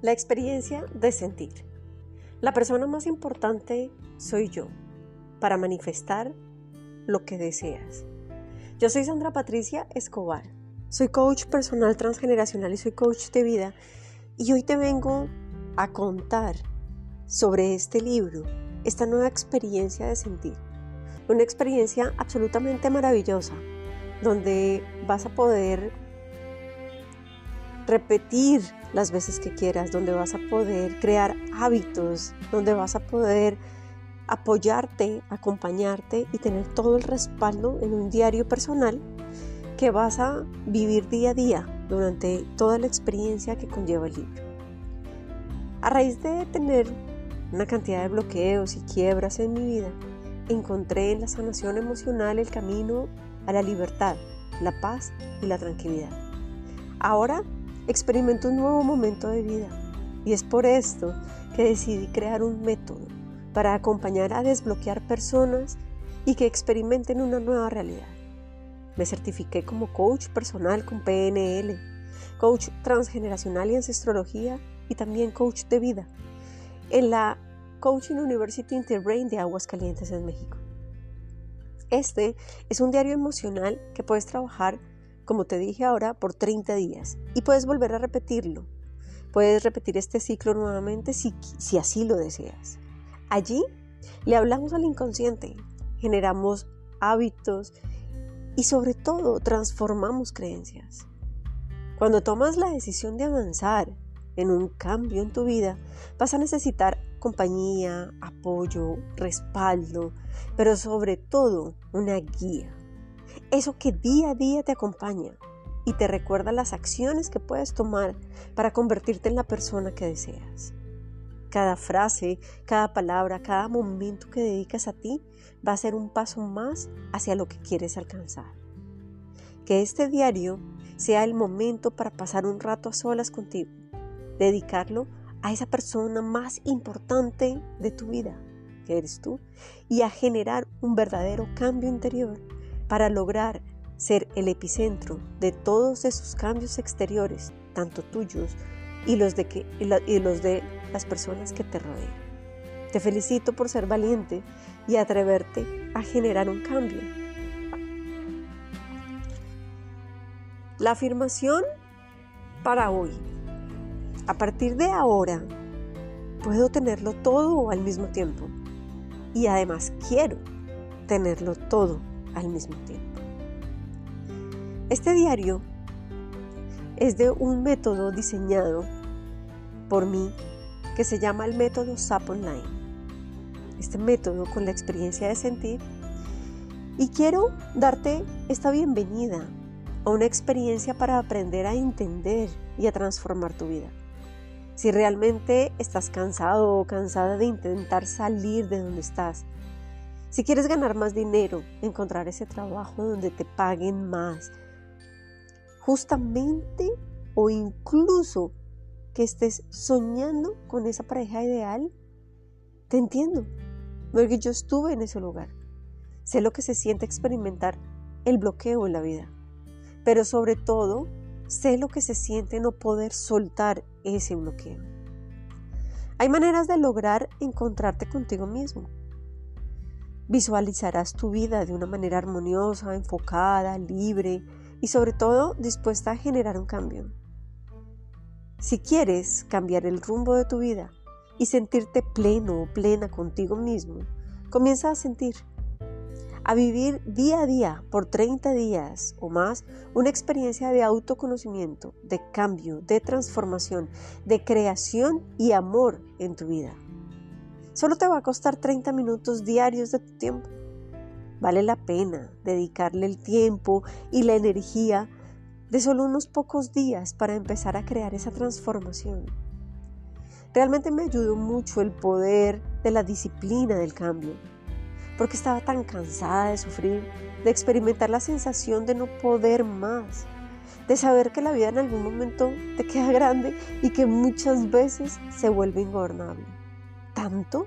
La experiencia de sentir. La persona más importante soy yo para manifestar lo que deseas. Yo soy Sandra Patricia Escobar. Soy coach personal transgeneracional y soy coach de vida. Y hoy te vengo a contar sobre este libro, esta nueva experiencia de sentir. Una experiencia absolutamente maravillosa, donde vas a poder repetir las veces que quieras, donde vas a poder crear hábitos, donde vas a poder apoyarte, acompañarte y tener todo el respaldo en un diario personal que vas a vivir día a día durante toda la experiencia que conlleva el libro. A raíz de tener una cantidad de bloqueos y quiebras en mi vida, encontré en la sanación emocional el camino a la libertad, la paz y la tranquilidad. Ahora experimento un nuevo momento de vida y es por esto que decidí crear un método para acompañar a desbloquear personas y que experimenten una nueva realidad. Me certifiqué como coach personal con PNL, coach transgeneracional y ancestrología y también coach de vida en la Coaching University Interbrain de Aguascalientes en México. Este es un diario emocional que puedes trabajar como te dije ahora, por 30 días. Y puedes volver a repetirlo. Puedes repetir este ciclo nuevamente si, si así lo deseas. Allí le hablamos al inconsciente, generamos hábitos y sobre todo transformamos creencias. Cuando tomas la decisión de avanzar en un cambio en tu vida, vas a necesitar compañía, apoyo, respaldo, pero sobre todo una guía eso que día a día te acompaña y te recuerda las acciones que puedes tomar para convertirte en la persona que deseas. Cada frase, cada palabra, cada momento que dedicas a ti va a ser un paso más hacia lo que quieres alcanzar. Que este diario sea el momento para pasar un rato a solas contigo, dedicarlo a esa persona más importante de tu vida, que eres tú, y a generar un verdadero cambio interior para lograr ser el epicentro de todos esos cambios exteriores, tanto tuyos y los de, las personas que te rodean. Te felicito por ser valiente y atreverte a generar un cambio. La afirmación para hoy. A partir de ahora, puedo tenerlo todo al mismo tiempo. Y además quiero tenerlo todo al mismo tiempo. Este diario es de un método diseñado por mí que se llama el método SAP Online. Este método con la experiencia de sentir y quiero darte esta bienvenida a una experiencia para aprender a entender y a transformar tu vida. Si realmente estás cansado o cansada de intentar salir de donde estás, si quieres ganar más dinero, encontrar ese trabajo donde te paguen más, justamente o incluso que estés soñando con esa pareja ideal, te entiendo, porque yo estuve en ese lugar. Sé lo que se siente experimentar el bloqueo en la vida, pero sobre todo sé lo que se siente no poder soltar ese bloqueo. Hay maneras de lograr encontrarte contigo mismo Visualizarás tu vida de una manera armoniosa, enfocada, libre y sobre todo dispuesta a generar un cambio. Si quieres cambiar el rumbo de tu vida y sentirte pleno o plena contigo mismo, comienza a sentir, a vivir día a día por 30 días o más una experiencia de autoconocimiento, de cambio, de transformación, de creación y amor en tu vida. Solo te va a costar 30 minutos diarios de tu tiempo. Vale la pena dedicarle el tiempo y la energía de solo unos pocos días para empezar a crear esa transformación. Realmente me ayudó mucho el poder de la disciplina del cambio, porque estaba tan cansada de sufrir, de experimentar la sensación de no poder más, de saber que la vida en algún momento te queda grande y que muchas veces se vuelve ingobernable tanto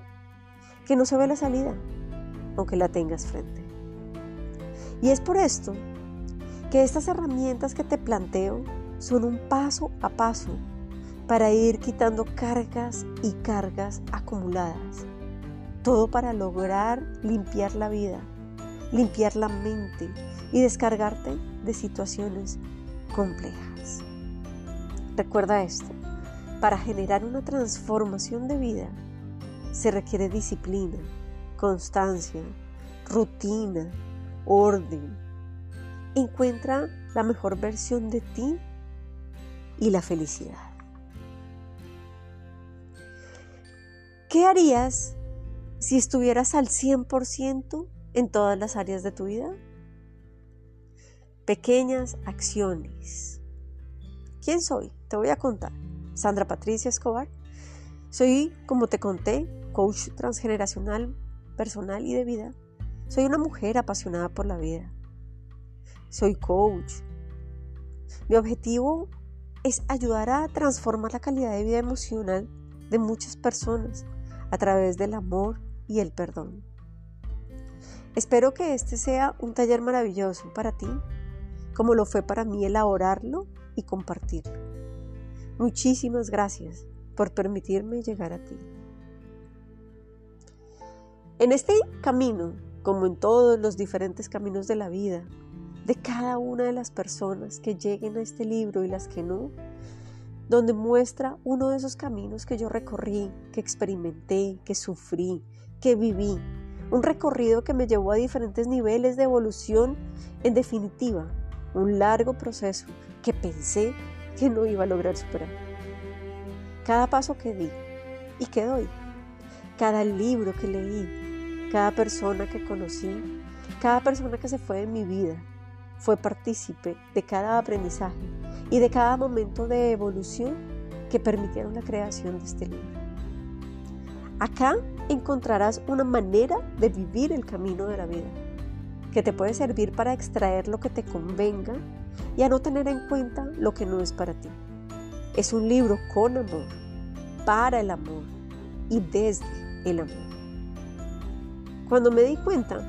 que no se ve la salida, aunque la tengas frente. Y es por esto que estas herramientas que te planteo son un paso a paso para ir quitando cargas y cargas acumuladas. Todo para lograr limpiar la vida, limpiar la mente y descargarte de situaciones complejas. Recuerda esto, para generar una transformación de vida se requiere disciplina, constancia, rutina, orden. Encuentra la mejor versión de ti y la felicidad. ¿Qué harías si estuvieras al 100% en todas las áreas de tu vida? Pequeñas acciones. ¿Quién soy? Te voy a contar. Sandra Patricia Escobar. Soy, como te conté, coach transgeneracional, personal y de vida. Soy una mujer apasionada por la vida. Soy coach. Mi objetivo es ayudar a transformar la calidad de vida emocional de muchas personas a través del amor y el perdón. Espero que este sea un taller maravilloso para ti, como lo fue para mí elaborarlo y compartirlo. Muchísimas gracias por permitirme llegar a ti. En este camino, como en todos los diferentes caminos de la vida, de cada una de las personas que lleguen a este libro y las que no, donde muestra uno de esos caminos que yo recorrí, que experimenté, que sufrí, que viví. Un recorrido que me llevó a diferentes niveles de evolución, en definitiva, un largo proceso que pensé que no iba a lograr superar. Cada paso que di y que doy, cada libro que leí, cada persona que conocí, cada persona que se fue de mi vida, fue partícipe de cada aprendizaje y de cada momento de evolución que permitieron la creación de este libro. Acá encontrarás una manera de vivir el camino de la vida, que te puede servir para extraer lo que te convenga y a no tener en cuenta lo que no es para ti. Es un libro con amor, para el amor y desde el amor. Cuando me di cuenta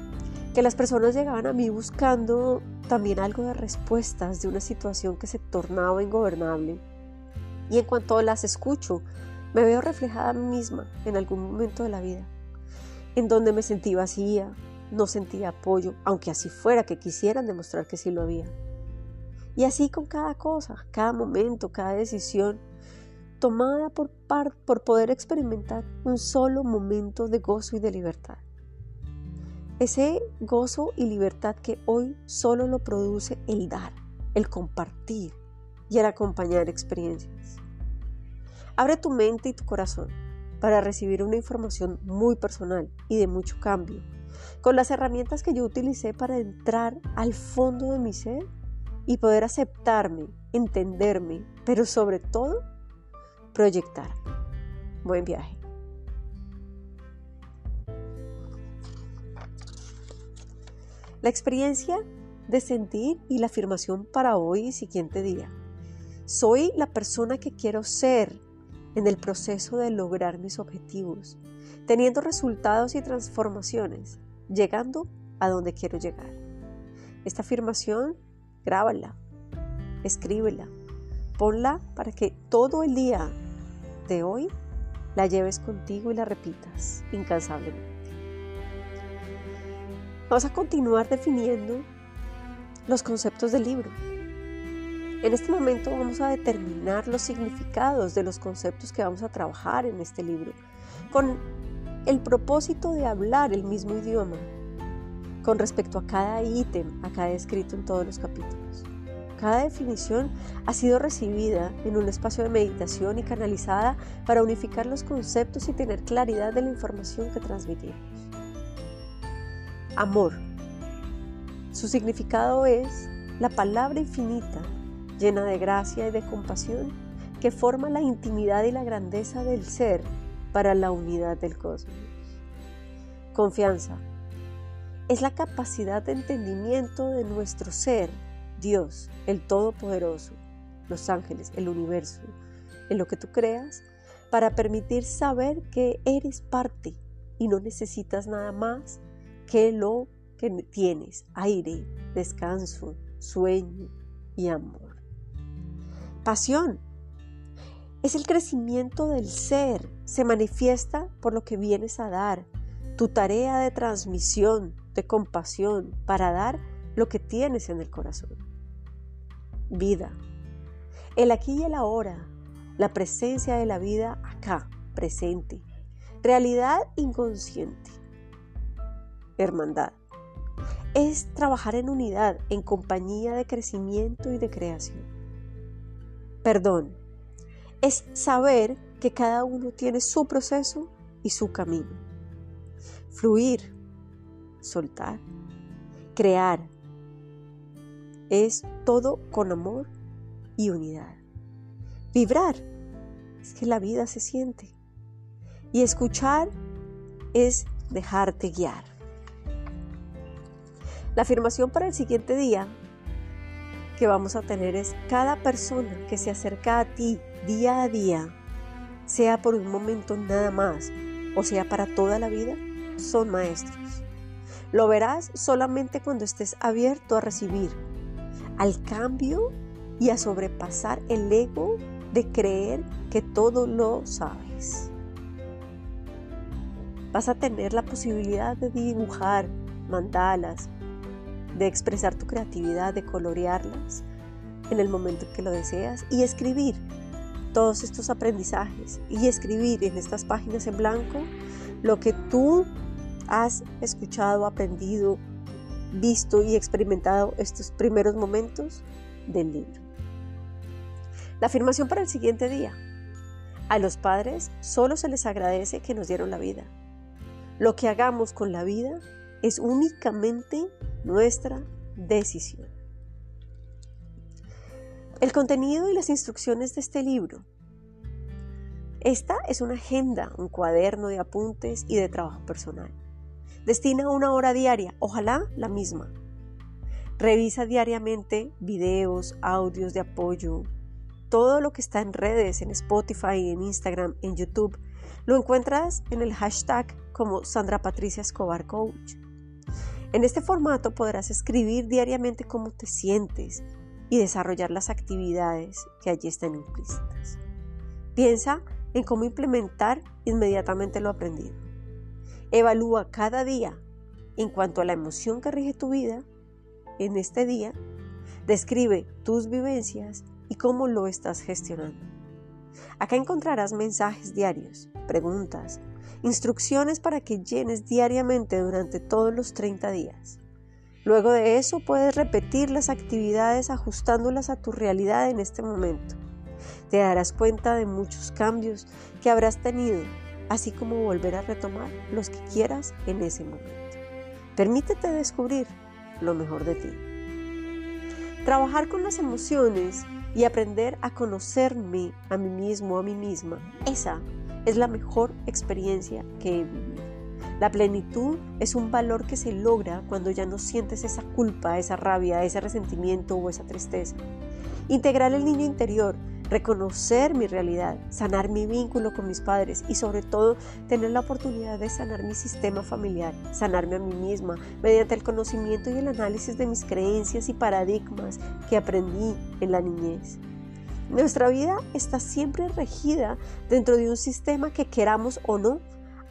que las personas llegaban a mí buscando también algo de respuestas de una situación que se tornaba ingobernable. Y en cuanto las escucho, me veo reflejada misma en algún momento de la vida, en donde me sentí vacía, no sentía apoyo, aunque así fuera que quisieran demostrar que sí lo había. Y así con cada cosa, cada momento, cada decisión, tomada por, por poder experimentar un solo momento de gozo y de libertad. Ese gozo y libertad que hoy solo lo produce el dar, el compartir y el acompañar experiencias. Abre tu mente y tu corazón para recibir una información muy personal y de mucho cambio, con las herramientas que yo utilicé para entrar al fondo de mi ser y poder aceptarme, entenderme, pero sobre todo proyectarme. Buen viaje. La experiencia de sentir y la afirmación para hoy y siguiente día. Soy la persona que quiero ser en el proceso de lograr mis objetivos, teniendo resultados y transformaciones, llegando a donde quiero llegar. Esta afirmación, grábala, escríbela, ponla para que todo el día de hoy la lleves contigo y la repitas incansablemente. Vamos a continuar definiendo los conceptos del libro. En este momento vamos a determinar los significados de los conceptos que vamos a trabajar en este libro, con el propósito de hablar el mismo idioma con respecto a cada ítem acá escrito en todos los capítulos. Cada definición ha sido recibida en un espacio de meditación y canalizada para unificar los conceptos y tener claridad de la información que transmitimos. Amor. Su significado es la palabra infinita, llena de gracia y de compasión, que forma la intimidad y la grandeza del ser para la unidad del cosmos. Confianza. Es la capacidad de entendimiento de nuestro ser, Dios, el Todopoderoso, los ángeles, el universo, en lo que tú creas, para permitir saber que eres parte y no necesitas nada más que lo que tienes, aire, descanso, sueño y amor. Pasión Es el crecimiento del ser, se manifiesta por lo que vienes a dar, tu tarea de transmisión, de compasión, para dar lo que tienes en el corazón. Vida. El aquí y el ahora, la presencia de la vida acá, presente. Realidad inconsciente. Hermandad. Es trabajar en unidad, en compañía de crecimiento y de creación. Perdón. Es saber que cada uno tiene su proceso y su camino. Fluir. Soltar. Crear. Es todo con amor y unidad. Vibrar es que la vida se siente. Y escuchar es dejarte guiar. La afirmación para el siguiente día que vamos a tener es cada persona que se acerca a ti día a día, sea por un momento nada más o sea para toda la vida, son maestros. Lo verás solamente cuando estés abierto a recibir, al cambio y a sobrepasar el ego de creer que todo lo sabes. Vas a tener la posibilidad de dibujar mandalas, de expresar tu creatividad, de colorearlas en el momento en que lo deseas y escribir todos estos aprendizajes y escribir en estas páginas en blanco lo que tú has escuchado, aprendido, visto y experimentado estos primeros momentos del libro. La afirmación para el siguiente día. A los padres solo se les agradece que nos dieron la vida. Lo que hagamos con la vida es únicamente nuestra decisión. El contenido y las instrucciones de este libro. Esta es una agenda, un cuaderno de apuntes y de trabajo personal. Destina una hora diaria, ojalá la misma. Revisa diariamente videos, audios de apoyo, todo lo que está en redes, en Spotify, en Instagram, en YouTube, lo encuentras en el hashtag como Sandra Patricia Escobar Coach. En este formato podrás escribir diariamente cómo te sientes y desarrollar las actividades que allí están implícitas. Piensa en cómo implementar inmediatamente lo aprendido. Evalúa cada día en cuanto a la emoción que rige tu vida en este día. Describe tus vivencias y cómo lo estás gestionando. Acá encontrarás mensajes diarios, preguntas, instrucciones para que llenes diariamente durante todos los 30 días. Luego de eso puedes repetir las actividades ajustándolas a tu realidad en este momento. Te darás cuenta de muchos cambios que habrás tenido, así como volver a retomar los que quieras en ese momento. Permítete descubrir lo mejor de ti. Trabajar con las emociones y aprender a conocerme a mí mismo, a mí misma. Esa es la mejor experiencia que he vivido. La plenitud es un valor que se logra cuando ya no sientes esa culpa, esa rabia, ese resentimiento o esa tristeza. Integrar el niño interior reconocer mi realidad, sanar mi vínculo con mis padres y sobre todo tener la oportunidad de sanar mi sistema familiar, sanarme a mí misma mediante el conocimiento y el análisis de mis creencias y paradigmas que aprendí en la niñez. Nuestra vida está siempre regida dentro de un sistema que queramos o no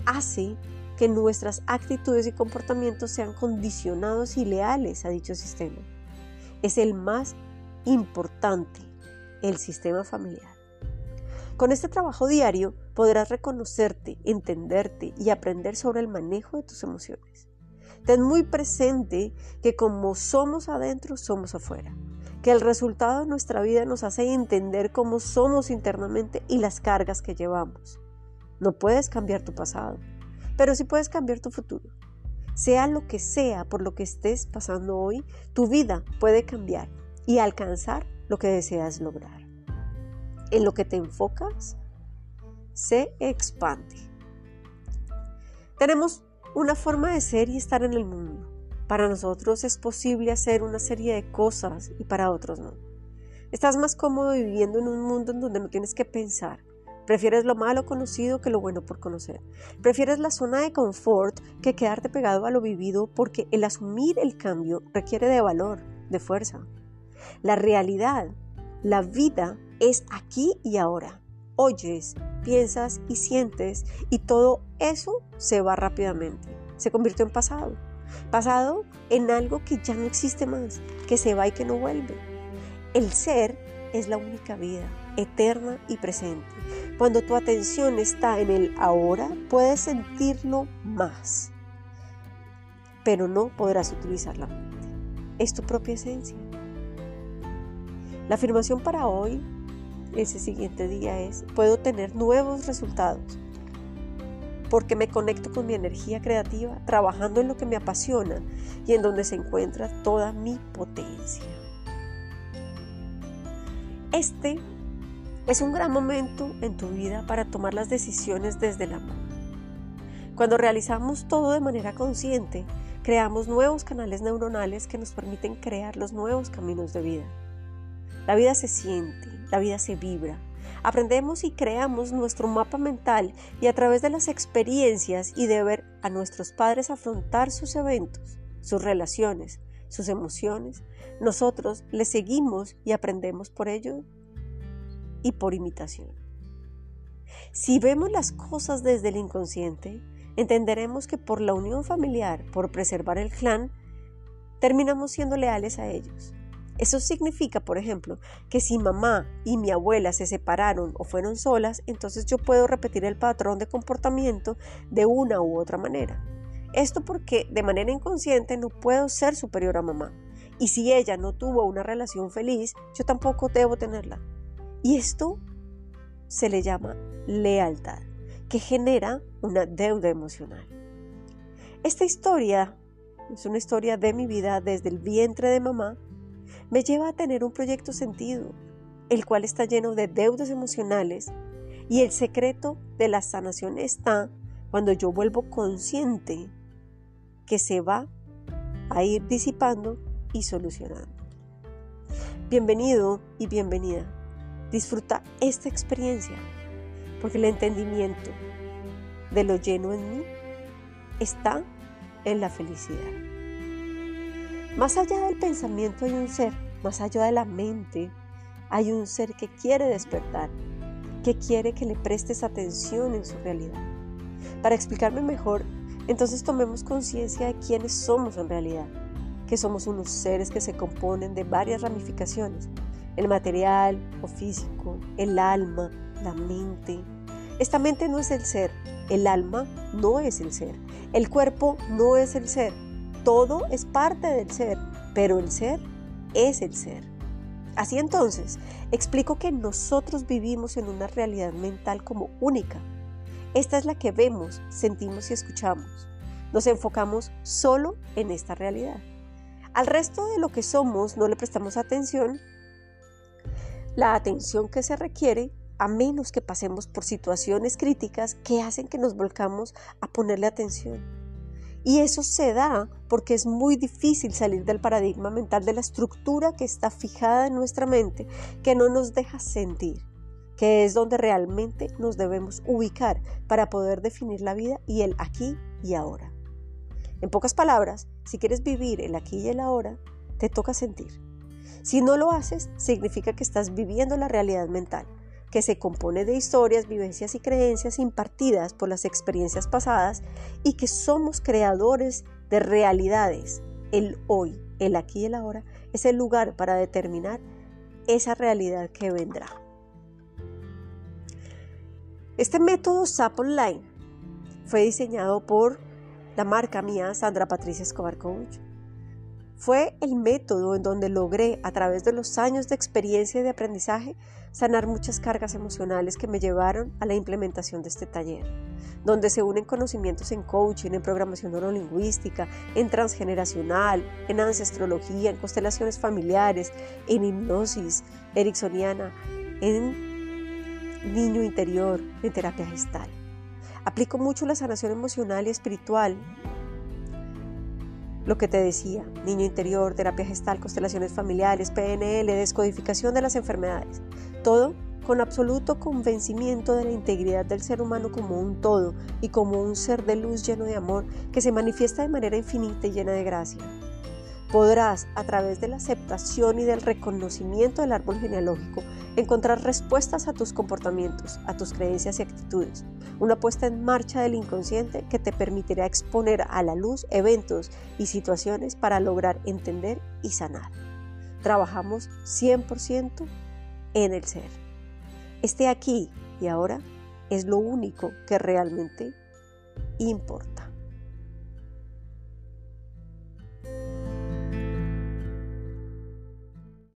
hace que nuestras actitudes y comportamientos sean condicionados y leales a dicho sistema. Es el más importante el sistema familiar. Con este trabajo diario podrás reconocerte, entenderte y aprender sobre el manejo de tus emociones. Ten muy presente que como somos adentro, somos afuera. Que el resultado de nuestra vida nos hace entender cómo somos internamente y las cargas que llevamos. No puedes cambiar tu pasado, pero sí puedes cambiar tu futuro. Sea lo que sea por lo que estés pasando hoy, tu vida puede cambiar y alcanzar lo que deseas lograr. En lo que te enfocas, se expande. Tenemos una forma de ser y estar en el mundo. Para nosotros es posible hacer una serie de cosas y para otros no. Estás más cómodo viviendo en un mundo en donde no tienes que pensar. Prefieres lo malo conocido que lo bueno por conocer. Prefieres la zona de confort que quedarte pegado a lo vivido porque el asumir el cambio requiere de valor, de fuerza. La realidad, la vida es aquí y ahora. oyes, piensas y sientes y todo eso se va rápidamente. Se convirtió en pasado. Pasado en algo que ya no existe más, que se va y que no vuelve. El ser es la única vida, eterna y presente. Cuando tu atención está en el ahora, puedes sentirlo más, pero no podrás utilizar la mente. Es tu propia esencia. La afirmación para hoy, ese siguiente día es, puedo tener nuevos resultados porque me conecto con mi energía creativa, trabajando en lo que me apasiona y en donde se encuentra toda mi potencia. Este es un gran momento en tu vida para tomar las decisiones desde el amor. Cuando realizamos todo de manera consciente, creamos nuevos canales neuronales que nos permiten crear los nuevos caminos de vida. La vida se siente, la vida se vibra. Aprendemos y creamos nuestro mapa mental y a través de las experiencias y de ver a nuestros padres afrontar sus eventos, sus relaciones, sus emociones, nosotros les seguimos y aprendemos por ello y por imitación. Si vemos las cosas desde el inconsciente, entenderemos que por la unión familiar, por preservar el clan, terminamos siendo leales a ellos. Eso significa, por ejemplo, que si mamá y mi abuela se separaron o fueron solas, entonces yo puedo repetir el patrón de comportamiento de una u otra manera. Esto porque de manera inconsciente no puedo ser superior a mamá. Y si ella no tuvo una relación feliz, yo tampoco debo tenerla. Y esto se le llama lealtad, que genera una deuda emocional. Esta historia es una historia de mi vida desde el vientre de mamá, me lleva a tener un proyecto sentido, el cual está lleno de deudas emocionales y el secreto de la sanación está cuando yo vuelvo consciente que se va a ir disipando y solucionando. Bienvenido y bienvenida Disfruta esta experiencia, porque el entendimiento de lo lleno en mí está en la felicidad. Más allá del pensamiento hay un ser, más allá de la mente hay un ser que quiere despertar, que quiere que le prestes atención en su realidad. Para explicarme mejor, entonces tomemos conciencia de quiénes somos en realidad, que somos unos seres que se componen de varias ramificaciones, el material o físico, el alma, la mente. Esta mente no es el ser, el alma no es el ser, el cuerpo no es el ser, todo es parte del ser, pero el ser es el ser. Así entonces, explico que nosotros vivimos en una realidad mental como única. Esta es la que vemos, sentimos y escuchamos. Nos enfocamos solo en esta realidad. Al resto de lo que somos no le prestamos atención la atención que se requiere a menos que pasemos por situaciones críticas que hacen que nos volcamos a ponerle atención. Y eso se da porque es muy difícil salir del paradigma mental de la estructura que está fijada en nuestra mente, que no nos deja sentir, que es donde realmente nos debemos ubicar para poder definir la vida y el aquí y ahora. En pocas palabras, si quieres vivir el aquí y el ahora, te toca sentir. Si no lo haces, significa que estás viviendo la realidad mental, que se compone de historias, vivencias y creencias impartidas por las experiencias pasadas y que somos creadores de realidades. El hoy, el aquí y el ahora es el lugar para determinar esa realidad que vendrá. Este método SAP Online fue diseñado por la marca mía, Sandra Patricia Escobar Coach fue el método en donde logré, a través de los años de experiencia y de aprendizaje, sanar muchas cargas emocionales que me llevaron a la implementación de este taller, donde se unen conocimientos en coaching, en programación neurolingüística, en transgeneracional, en ancestrología, en constelaciones familiares, en hipnosis ericksoniana, en niño interior, en terapia gestal. Aplico mucho la sanación emocional y espiritual lo que te decía, niño interior, terapia gestal, constelaciones familiares, PNL, descodificación de las enfermedades. Todo con absoluto convencimiento de la integridad del ser humano como un todo y como un ser de luz lleno de amor que se manifiesta de manera infinita y llena de gracia. Podrás, a través de la aceptación y del reconocimiento del árbol genealógico, encontrar respuestas a tus comportamientos, a tus creencias y actitudes. Una puesta en marcha del inconsciente que te permitirá exponer a la luz eventos y situaciones para lograr entender y sanar. Trabajamos 100% en el ser. Este aquí y ahora es lo único que realmente importa.